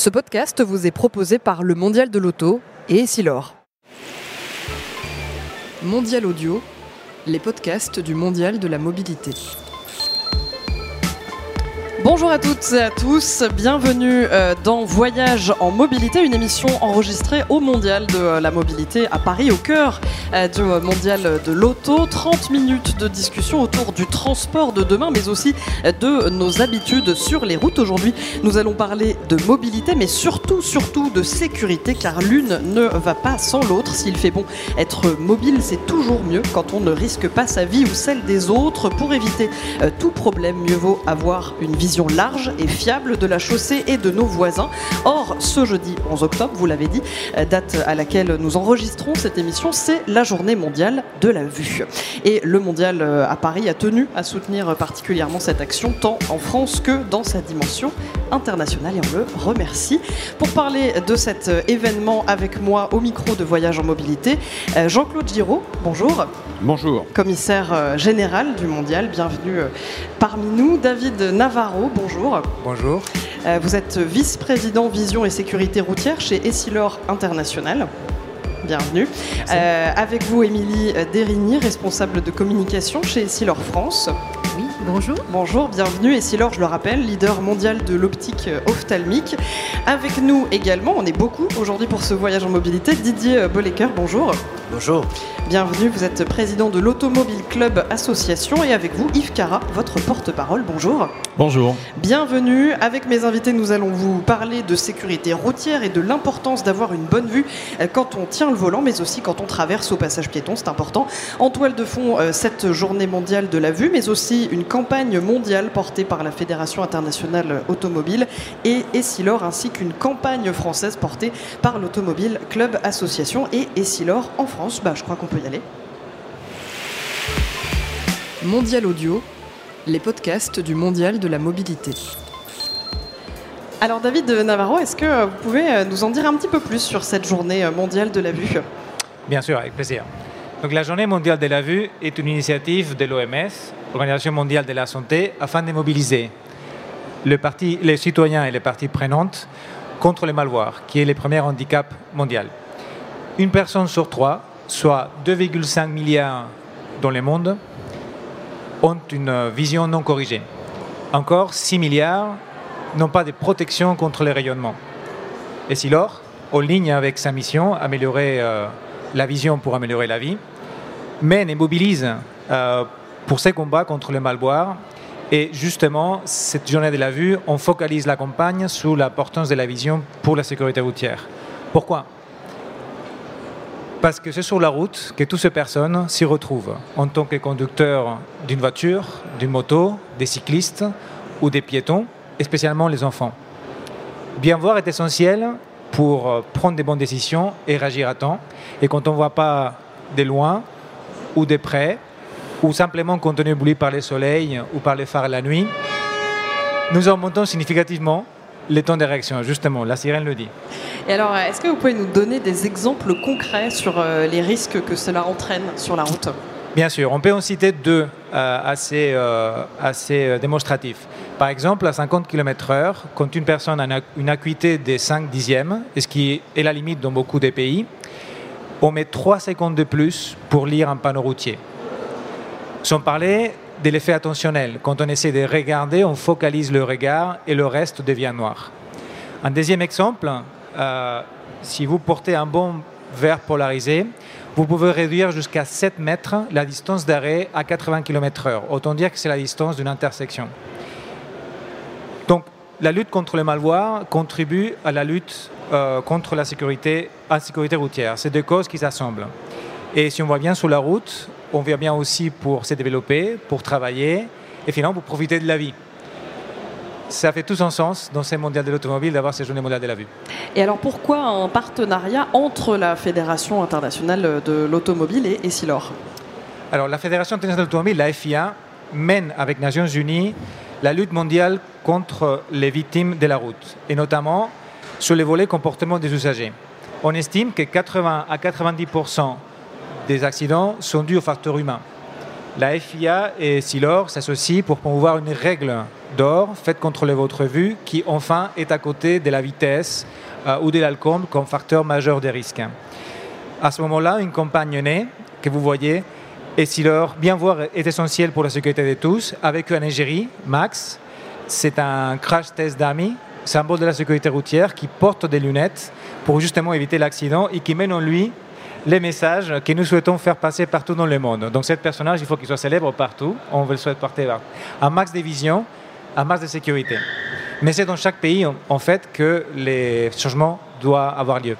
Ce podcast vous est proposé par le Mondial de l'Auto et Essilor. Mondial Audio, les podcasts du Mondial de la mobilité. Bonjour à toutes et à tous, bienvenue euh, dans Voyage en mobilité, une émission enregistrée au Mondial de euh, la mobilité à Paris, au cœur euh, du Mondial de l'auto. 30 minutes de discussion autour du transport de demain, mais aussi de nos habitudes sur les routes. Aujourd'hui, nous allons parler de mobilité, mais surtout, surtout de sécurité, car l'une ne va pas sans l'autre. S'il fait bon être mobile, c'est toujours mieux quand on ne risque pas sa vie ou celle des autres. Pour éviter tout problème, mieux vaut avoir une vision large et fiable de la chaussée et de nos voisins. Or, ce jeudi 11 octobre, vous l'avez dit, euh, date à laquelle nous enregistrons cette émission, c'est la journée mondiale de la vue. Et le mondial euh, à Paris a tenu à soutenir particulièrement cette action, tant en France que dans sa dimension internationale, et on le remercie. Pour parler de cet euh, événement avec moi au micro de Voyage en mobilité, Jean-Claude Giraud, bonjour. Bonjour. Commissaire général du mondial, bienvenue parmi nous. David Navarro, bonjour. Bonjour. Euh, vous êtes vice-président vision et sécurité routière chez Essilor International. Bienvenue. Euh, avec vous, Émilie Derigny, responsable de communication chez Essilor France. Oui, bonjour. Bonjour, bienvenue. Essilor, je le rappelle, leader mondial de l'optique ophtalmique. Avec nous également, on est beaucoup aujourd'hui pour ce voyage en mobilité, Didier Bollecker, bonjour. Bonjour. Bienvenue, vous êtes président de l'Automobile Club Association et avec vous Yves Cara, votre porte-parole. Bonjour. Bonjour. Bienvenue. Avec mes invités, nous allons vous parler de sécurité routière et de l'importance d'avoir une bonne vue quand on tient le volant, mais aussi quand on traverse au passage piéton. C'est important. En toile de fond, euh, cette journée mondiale de la vue, mais aussi une campagne mondiale portée par la Fédération internationale automobile et Essilor, ainsi qu'une campagne française portée par l'Automobile Club Association et Essilor en France. Bah, je crois qu'on peut y aller. Mondial Audio, les podcasts du Mondial de la mobilité. Alors David Navarro, est-ce que vous pouvez euh, nous en dire un petit peu plus sur cette journée euh, mondiale de la vue? Bien sûr, avec plaisir. Donc la journée mondiale de la vue est une initiative de l'OMS, Organisation mondiale de la santé, afin de mobiliser les citoyens et les parties prenantes contre le malvoir, qui est le premier handicap mondial. Une personne sur trois soit 2,5 milliards dans le monde, ont une vision non corrigée. Encore 6 milliards n'ont pas de protection contre les rayonnements. Et si l'or, en ligne avec sa mission, améliorer euh, la vision pour améliorer la vie, mène et mobilise euh, pour ses combats contre le malboire. Et justement, cette journée de la vue, on focalise la campagne sur l'importance de la vision pour la sécurité routière. Pourquoi? Parce que c'est sur la route que toutes ces personnes s'y retrouvent en tant que conducteurs d'une voiture, d'une moto, des cyclistes ou des piétons, et spécialement les enfants. Bien voir est essentiel pour euh, prendre des bonnes décisions et réagir à temps. Et quand on ne voit pas de loin ou de près, ou simplement quand on est ébloui par le soleil ou par les phares la nuit, nous augmentons significativement les temps de réaction. Justement, la sirène le dit. Alors, est-ce que vous pouvez nous donner des exemples concrets sur euh, les risques que cela entraîne sur la route? Bien sûr, on peut en citer deux euh, assez, euh, assez démonstratifs. Par exemple, à 50 km/h, quand une personne a une acuité de 5 dixièmes, ce qui est la limite dans beaucoup de pays, on met 3 secondes de plus pour lire un panneau routier. Sans parler de l'effet attentionnel. Quand on essaie de regarder, on focalise le regard et le reste devient noir. Un deuxième exemple, euh, si vous portez un bon verre polarisé, vous pouvez réduire jusqu'à 7 mètres la distance d'arrêt à 80 km/h. Autant dire que c'est la distance d'une intersection. Donc, la lutte contre le malvoir contribue à la lutte euh, contre la sécurité, sécurité routière. C'est deux causes qui s'assemblent. Et si on voit bien sur la route, on vient bien aussi pour se développer, pour travailler et finalement pour profiter de la vie. Ça fait tout son sens dans ces mondiales de l'automobile d'avoir ces journées mondiales de la vue. Et alors pourquoi un partenariat entre la Fédération internationale de l'automobile et Essilor? Alors la Fédération internationale de l'automobile, la FIA, mène avec Nations Unies la lutte mondiale contre les victimes de la route et notamment sur les volets comportement des usagers. On estime que 80 à 90% des accidents sont dus aux facteurs humains. La FIA et Silor s'associent pour promouvoir une règle d'or, faites contrôler votre vue, qui enfin est à côté de la vitesse euh, ou de l'alcool comme facteur majeur de risque. À ce moment-là, une campagne née que vous voyez, et si leur bien voir est essentiel pour la sécurité de tous, avec un égérie, Max, c'est un crash test d'amis, symbole de la sécurité routière, qui porte des lunettes pour justement éviter l'accident et qui mène en lui les messages que nous souhaitons faire passer partout dans le monde. Donc, ce personnage, il faut qu'il soit célèbre partout. On veut le souhaiter partout. Un max de vision, max de sécurité. Mais c'est dans chaque pays, en fait, que les changements doivent avoir lieu.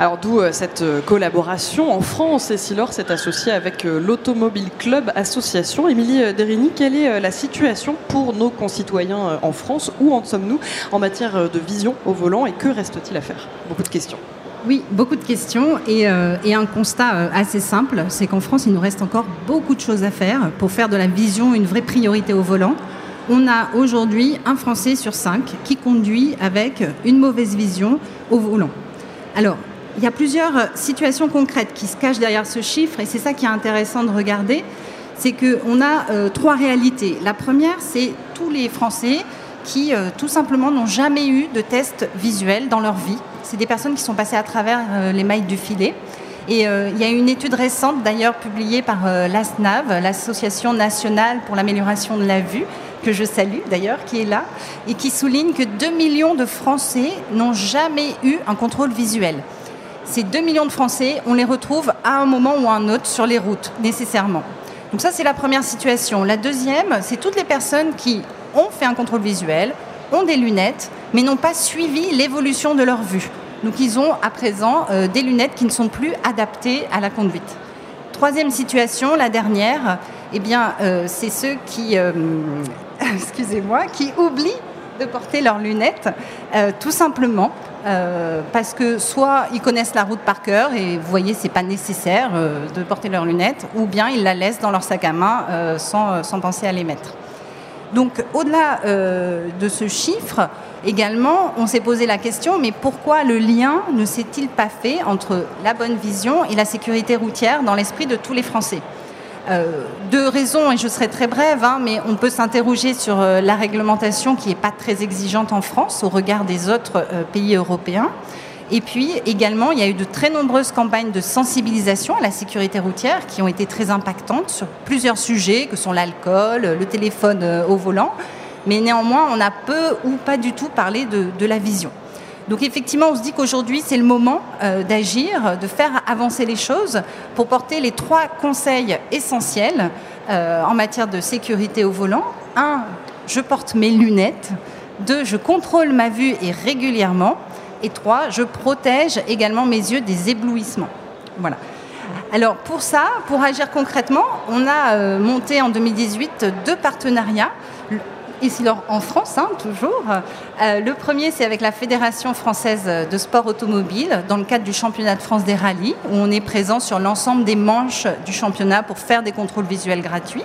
Alors d'où euh, cette euh, collaboration en France et Silor s'est associé avec euh, l'Automobile Club Association. Émilie Derini, quelle est la situation pour nos concitoyens en France? Où en sommes-nous en matière de vision au volant et que reste-t-il à faire? Beaucoup de questions. Oui, beaucoup de questions et, un constat assez simple, c'est qu'en France, il nous reste encore beaucoup de choses à faire pour faire de la vision une vraie priorité au volant on a aujourd'hui un Français sur cinq qui conduit avec une mauvaise vision au volant. Alors, il y a plusieurs situations concrètes qui se cachent derrière ce chiffre et c'est ça qui est intéressant de regarder. C'est qu'on a euh, trois réalités. La première, c'est tous les Français qui euh, tout simplement n'ont jamais eu de test visuel dans leur vie. C'est des personnes qui sont passées à travers euh, les mailles du filet. Et il y a une étude récente d'ailleurs publiée par l'ASNAV, l'Association nationale pour l'amélioration de la vue, que je salue d'ailleurs, qui est là, et qui souligne que 2 millions de Français n'ont jamais eu un contrôle visuel. Ces 2 millions de Français, on les retrouve à un moment ou à un autre sur les routes, nécessairement. Donc ça, c'est la première situation. La deuxième, c'est toutes les personnes qui ont fait un contrôle visuel, ont des lunettes, mais n'ont pas suivi l'évolution de leur vue. Donc ils ont à présent euh, des lunettes qui ne sont plus adaptées à la conduite. Troisième situation, la dernière, eh bien, euh, c'est ceux qui euh, excusez-moi, qui oublient de porter leurs lunettes, euh, tout simplement. Euh, parce que soit ils connaissent la route par cœur et vous voyez c'est pas nécessaire euh, de porter leurs lunettes, ou bien ils la laissent dans leur sac à main sans, sans, penser à les mettre. Donc au-delà de ce chiffre, également, on s'est posé la question, mais pourquoi le lien ne s'est-il pas fait entre la bonne vision et la sécurité routière dans l'esprit de tous les Français? Deux raisons, et je serai très brève, hein, mais on peut s'interroger sur euh, la réglementation qui n'est pas très exigeante en France au regard des autres euh, pays européens. Et puis également, il y a eu de très nombreuses campagnes de sensibilisation à la sécurité routière qui ont été très impactantes sur plusieurs sujets, que sont l'alcool, le téléphone au volant. Mais néanmoins, on a peu ou pas du tout parlé de la vision. Donc effectivement, on se dit qu'aujourd'hui, c'est le moment euh, d'agir, de faire avancer les choses pour porter les trois conseils essentiels euh, en matière de sécurité au volant. Un, je porte mes lunettes. Deux, je contrôle ma vue et régulièrement. Et trois, je protège également mes yeux des éblouissements. Voilà. Alors pour ça, pour agir concrètement, on a euh, monté en 2018 deux partenariats ici en France, hein, toujours. Euh, le premier, c'est avec la Fédération française de sport automobile, dans le cadre du championnat de France des rallyes, où on est présent sur l'ensemble des manches du championnat pour faire des contrôles visuels gratuits.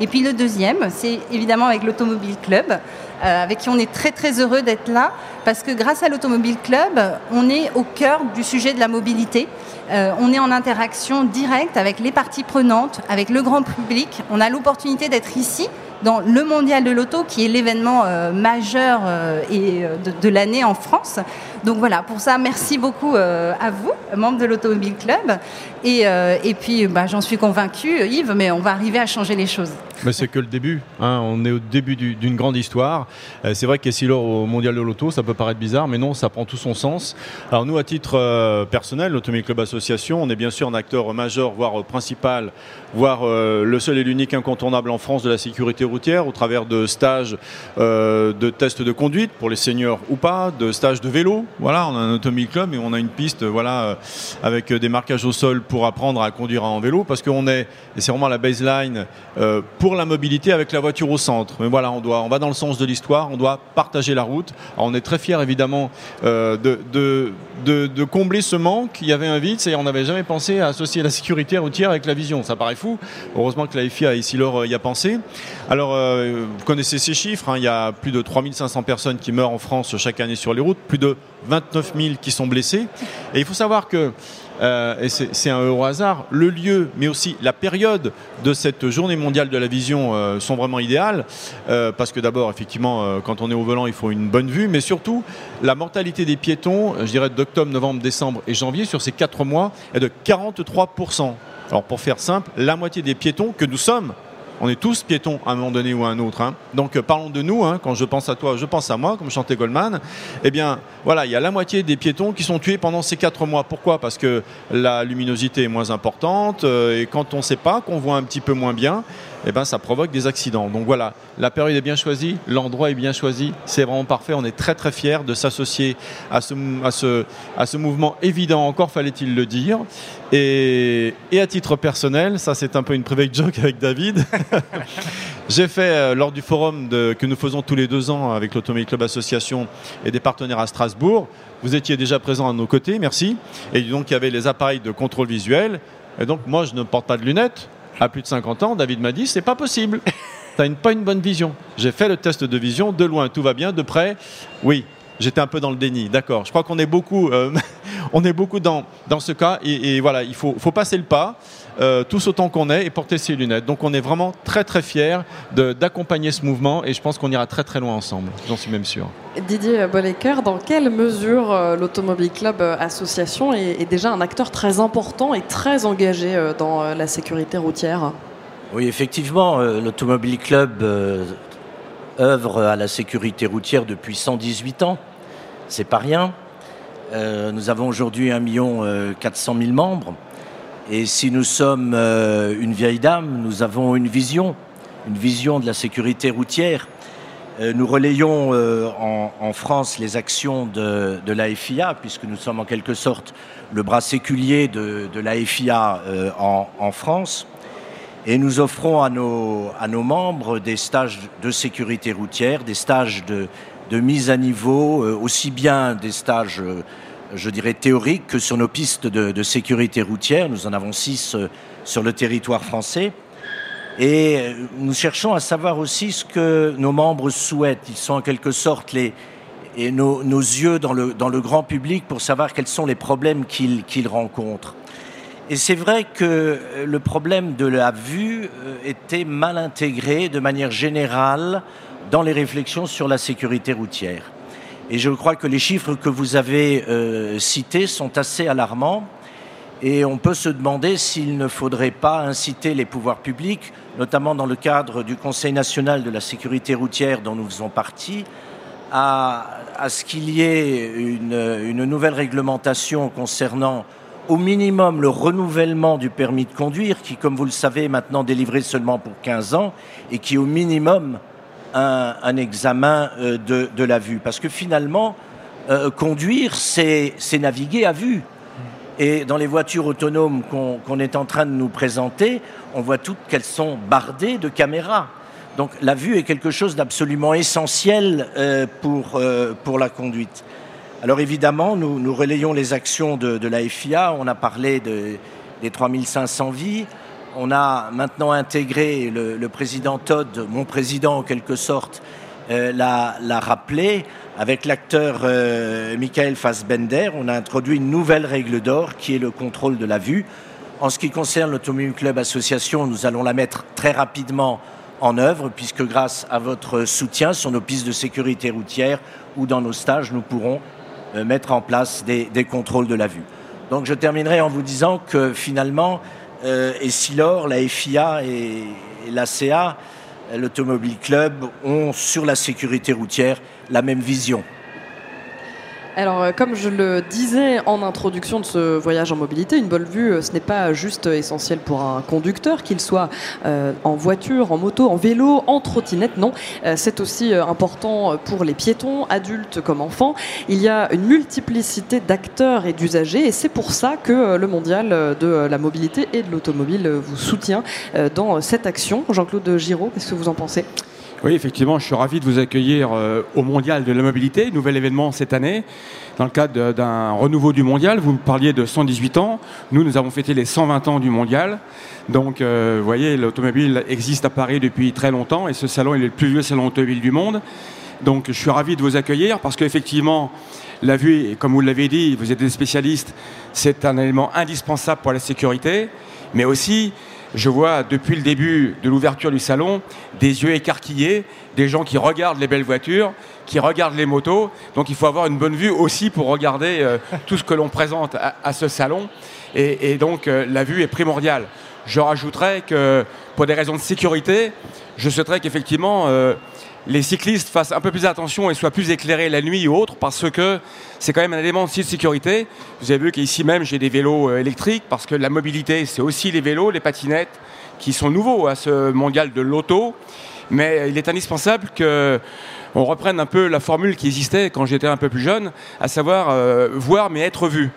Et puis le deuxième, c'est évidemment avec l'Automobile Club, euh, avec qui on est très très heureux d'être là, parce que grâce à l'Automobile Club, on est au cœur du sujet de la mobilité. Euh, on est en interaction directe avec les parties prenantes, avec le grand public. On a l'opportunité d'être ici dans le mondial de l'auto, qui est l'événement euh, majeur euh, euh, de, l'année en France. Donc voilà, pour ça, merci beaucoup à vous, membres de l'Automobile Club. Et, et puis, bah, j'en suis convaincue, Yves, mais on va arriver à changer les choses. Mais c'est que le début. Hein. On est au début d'une grande histoire. c'est vrai qu'Essilor au Mondial de l'Auto, ça peut paraître bizarre, mais non, ça prend tout son sens. Alors nous, à titre personnel, l'Automobile Club Association, on est bien sûr un acteur majeur, voire principal, voire le seul et l'unique incontournable en France de la sécurité routière au travers de stages euh, de tests de conduite pour les seniors ou pas, de stages de vélo. Voilà, on a un automobile club et on a une piste voilà, euh, avec des marquages au sol pour apprendre à conduire en vélo parce qu'on est, et c'est vraiment la baseline, euh, pour la mobilité avec la voiture au centre. Mais voilà, on, doit, on va dans le sens de l'histoire, on doit partager la route. on est très fiers évidemment de, de, combler ce manque. Il y avait un vide, c'est-à-dire on n'avait jamais pensé à associer la sécurité routière avec la vision. Ça paraît fou. Heureusement que la FI a ici l'or y a pensé. Alors, euh, vous connaissez ces chiffres, hein. il y a plus de 3500 personnes qui meurent en France chaque année sur les routes, plus de 29 000 qui sont blessés. Et il faut savoir que euh, et c'est un au hasard, le lieu, mais aussi la période de cette journée mondiale de la vision euh, sont vraiment idéales, euh, parce que d'abord, effectivement, quand on est au volant, il faut une bonne vue, mais surtout, la mortalité des piétons, je dirais d'octobre, novembre, décembre et janvier, sur ces quatre mois, est de 43%. Alors pour faire simple, la moitié des piétons que nous sommes on est tous piétons à un moment donné ou à un autre. Hein. Donc euh, parlons de nous. Hein. Quand je pense à toi, je pense à moi, comme chantait Goldman. Eh bien, voilà, il y a la moitié des piétons qui sont tués pendant ces quatre mois. Pourquoi? Parce que la luminosité est moins importante euh, et quand on ne sait pas, qu'on voit un petit peu moins bien, eh ben, ça provoque des accidents. Donc voilà, la période est bien choisie, l'endroit est bien choisi, c'est vraiment parfait. On est très très fiers de s'associer à ce, mouvement évident, encore fallait-il le dire. Et, à titre personnel, ça c'est un peu une private joke avec David, j'ai fait euh, lors du forum que nous faisons tous les deux ans avec l'Automobile Club Association et des partenaires à Strasbourg, vous étiez déjà présent à nos côtés, merci. Et donc il y avait les appareils de contrôle visuel. Et donc moi je ne porte pas de lunettes, à plus de 50 ans, David m'a dit c'est pas possible. Tu n'as pas une bonne vision. J'ai fait le test de vision de loin, tout va bien, de près, oui. J'étais un peu dans le déni, d'accord. Je crois qu'on est beaucoup, euh, dans, ce cas. Et, voilà, il faut passer le pas. Euh, tous autant qu'on est et porter ses lunettes. Donc on est vraiment très très fiers d'accompagner ce mouvement et je pense qu'on ira très très loin ensemble, j'en suis même sûr. Didier Bollecker, dans quelle mesure euh, l'Automobile Club Association est, déjà un acteur très important et très engagé dans la sécurité routière? Oui, effectivement, l'Automobile Club œuvre à la sécurité routière depuis 118 ans. C'est pas rien. Euh, nous avons aujourd'hui 1 million 400 000 membres. Et si nous sommes euh, une vieille dame, nous avons une vision, une vision de la sécurité routière. Euh, nous relayons en, France les actions de, la FIA, puisque nous sommes en quelque sorte le bras séculier de, la FIA en, France. Et nous offrons à nos, à nos membres des stages de sécurité routière, des stages de, de mise à niveau, euh, aussi bien des stages, euh, je dirais, théoriques que sur nos pistes de, sécurité routière. Nous en avons six euh, sur le territoire français. Et nous cherchons à savoir aussi ce que nos membres souhaitent. Ils sont en quelque sorte les, nos, yeux dans le, dans le grand public pour savoir quels sont les problèmes qu'ils rencontrent. Et c'est vrai que le problème de la vue était mal intégré de manière générale dans les réflexions sur la sécurité routière. Et je crois que les chiffres que vous avez euh, cités sont assez alarmants. Et on peut se demander s'il ne faudrait pas inciter les pouvoirs publics, notamment dans le cadre du Conseil national de la sécurité routière dont nous faisons partie, à, ce qu'il y ait une, une, nouvelle réglementation concernant au minimum le renouvellement du permis de conduire, qui, comme vous le savez, est maintenant délivré seulement pour 15 ans, et qui au minimum un, examen euh, de, la vue. Parce que finalement, euh, conduire, c'est naviguer à vue. Et dans les voitures autonomes qu'on est en train de nous présenter, on voit toutes qu'elles sont bardées de caméras. Donc la vue est quelque chose d'absolument essentiel euh, pour, pour la conduite. Alors évidemment, nous, relayons les actions de, la FIA. On a parlé de, des 3500 vies. On a maintenant intégré le, président Todd, mon président en quelque sorte, euh, l'a rappelé. Avec l'acteur euh, Michael Fassbender, on a introduit une nouvelle règle d'or qui est le contrôle de la vue. En ce qui concerne l'Automobile Club Association, nous allons la mettre très rapidement en œuvre, puisque grâce à votre soutien sur nos pistes de sécurité routière ou dans nos stages, nous pourrons euh, mettre en place des, des, contrôles de la vue. Donc je terminerai en vous disant que finalement, et Silor, la FIA et, et l'ACA, l'Automobile Club, ont sur la sécurité routière la même vision. Alors, euh, comme je le disais en introduction de ce voyage en mobilité, une bonne vue, euh, ce n'est pas juste essentiel pour un conducteur, qu'il soit euh, en voiture, en moto, en vélo, en trottinette, non. c'est aussi important pour les piétons, adultes comme enfants. Il y a une multiplicité d'acteurs et d'usagers, et c'est pour ça que le mondial de la mobilité et de l'automobile vous soutient dans cette action. Jean-Claude Giraud, qu'est-ce que vous en pensez? Oui, effectivement, je suis ravi de vous accueillir euh, au Mondial de la mobilité, nouvel événement cette année, dans le cadre d'un renouveau du Mondial. Vous parliez de 118 ans. Nous, nous avons fêté les 120 ans du Mondial. Donc, euh, vous voyez, l'automobile existe à Paris depuis très longtemps et ce salon est le plus vieux salon automobile du monde. Donc, je suis ravi de vous accueillir parce qu'effectivement, La vue, comme vous l'avez dit, vous êtes des spécialistes, c'est un élément indispensable pour la sécurité, mais aussi, je vois depuis le début de l'ouverture du salon des yeux écarquillés, des gens qui regardent les belles voitures, qui regardent les motos. Donc il faut avoir une bonne vue aussi pour regarder euh, tout ce que l'on présente à, ce salon. Et, donc euh, la vue est primordiale. Je rajouterais que pour des raisons de sécurité, je souhaiterais qu'effectivement euh, les cyclistes fassent un peu plus attention et soient plus éclairés la nuit ou autre, parce que c'est quand même un élément aussi de sécurité. Vous avez vu qu'ici même j'ai des vélos euh, électriques, parce que la mobilité c'est aussi les vélos, les patinettes, qui sont nouveaux à ce mondial de l'auto. Mais il est indispensable que on reprenne un peu la formule qui existait quand j'étais un peu plus jeune, à savoir euh, voir mais être vu.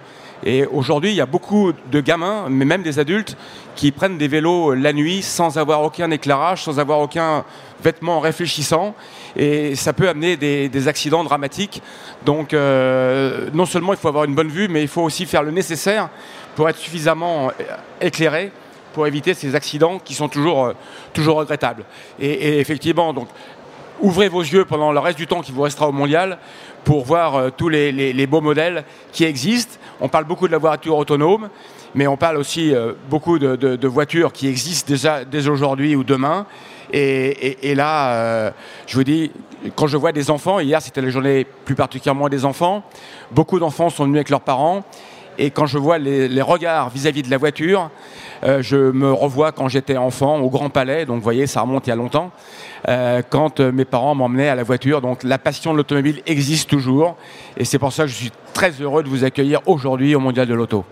Et aujourd'hui, il y a beaucoup de gamins, mais même des adultes, qui prennent des vélos la nuit sans avoir aucun éclairage, sans avoir aucun vêtement réfléchissant. Et ça peut amener des, accidents dramatiques. Donc, euh, non seulement il faut avoir une bonne vue, mais il faut aussi faire le nécessaire pour être suffisamment éclairé pour éviter ces accidents qui sont toujours, euh, toujours regrettables. Et, effectivement, donc, ouvrez vos yeux pendant le reste du temps qui vous restera au mondial pour voir euh, tous les, beaux modèles qui existent. On parle beaucoup de la voiture autonome, mais on parle aussi euh, beaucoup de, voitures qui existent déjà dès aujourd'hui ou demain. Et, là, euh, je vous dis, quand je vois des enfants, hier c'était la journée plus particulièrement des enfants, beaucoup d'enfants sont venus avec leurs parents. Et quand je vois les, regards vis-à-vis de la voiture, je me revois quand j'étais enfant au Grand Palais, donc vous voyez, ça remonte il y a longtemps. Euh, quand euh, mes parents m'emmenaient à la voiture. Donc la passion de l'automobile existe toujours et c'est pour ça que je suis très heureux de vous accueillir aujourd'hui au Mondial de l'Auto.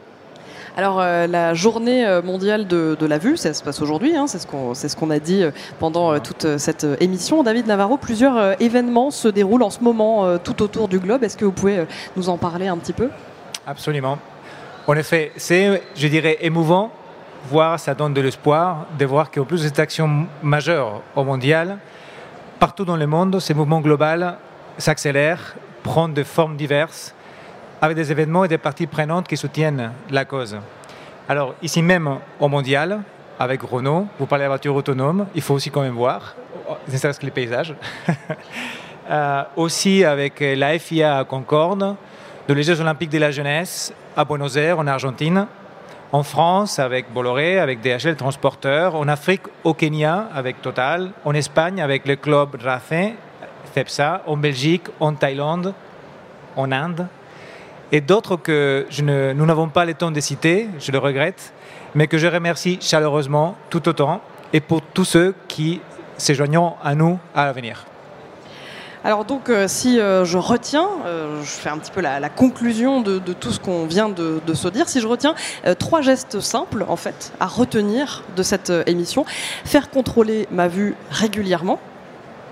Alors euh, la journée mondiale de, la vue, ça se passe aujourd'hui, hein, c'est ce qu'on a dit pendant toute cette émission. David Navarro, plusieurs événements se déroulent en ce moment tout autour du globe. Est-ce que vous pouvez nous en parler un petit peu? Absolument. En effet, c'est, je dirais, émouvant voir, ça donne de l'espoir de voir qu'en plus de cette action majeure au mondial, partout dans le monde, ces mouvements globaux s'accélèrent, prennent des formes diverses, avec des événements et des parties prenantes qui soutiennent la cause. Alors, ici même au mondial, avec Renault, vous parlez de la voiture autonome, il faut aussi quand même voir, ne serait-ce que les paysages. Euh, aussi avec la FIA à Concorde, les Jeux Olympiques de la jeunesse à Buenos Aires, en Argentine, en France avec Bolloré, avec DHL Transporteur, en Afrique au Kenya avec Total, en Espagne avec le club Racing, FEPSA, en Belgique, en Thaïlande, en Inde, et d'autres que nous n'avons pas le temps de citer, je le regrette, mais que je remercie chaleureusement tout autant, et pour tous ceux qui se joignent à nous à l'avenir. Alors donc, euh, si euh, je retiens, euh, je fais un petit peu la, conclusion de, tout ce qu'on vient de, se dire, si je retiens trois gestes simples, en fait, à retenir de cette émission. Faire contrôler ma vue régulièrement.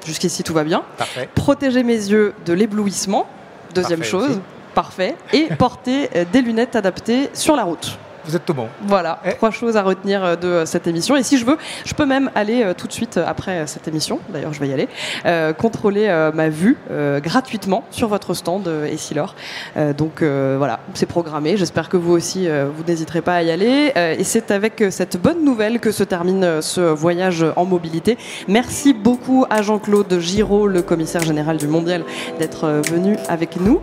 Jusqu'ici, tout va bien. Parfait. Protéger mes yeux de l'éblouissement. Deuxième chose. Parfait. Et porter des lunettes adaptées sur la route vous êtes tout bon. Voilà, eh. trois choses à retenir euh, de euh, cette émission. Et si je veux, je peux même aller euh, tout de suite après cette émission, d'ailleurs je vais y aller, contrôler ma vue gratuitement sur votre stand Essilor. donc voilà, c'est programmé. J'espère que vous aussi, vous n'hésiterez pas à y aller. et c'est avec cette bonne nouvelle que se termine ce voyage en mobilité. Merci beaucoup à Jean-Claude Giraud, le commissaire général du Mondial, d'être venu avec nous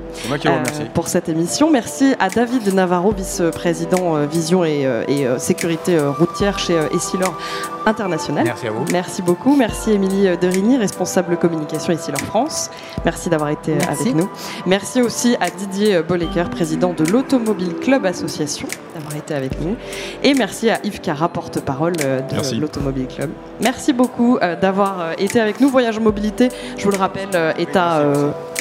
pour cette émission. Merci à David Navarro, vice-président vision et, euh, euh, sécurité euh, routière chez Essilor International. Merci à vous. Merci beaucoup. Merci Émilie Derigny, responsable communication Essilor France. Merci d'avoir été avec nous. Merci aussi à Didier Bollecker, président de l'Automobile Club Association, d'avoir été avec nous. Et merci à Yves Cara, porte-parole de l'Automobile Club. Merci beaucoup d'avoir été avec nous. Voyage mobilité, je vous le rappelle, est à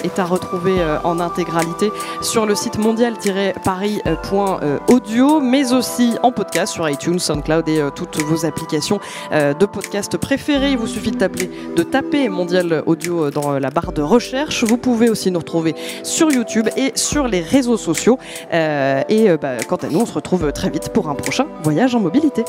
est à retrouver euh, en intégralité sur le site mondial-paris.audio, mais aussi en podcast sur iTunes, SoundCloud et euh, toutes vos applications euh, de podcast préférées. Il vous suffit de taper, Mondial Audio dans la barre de recherche. Vous pouvez aussi nous retrouver sur YouTube et sur les réseaux sociaux. et bah, quant à nous, on se retrouve très vite pour un prochain voyage en mobilité.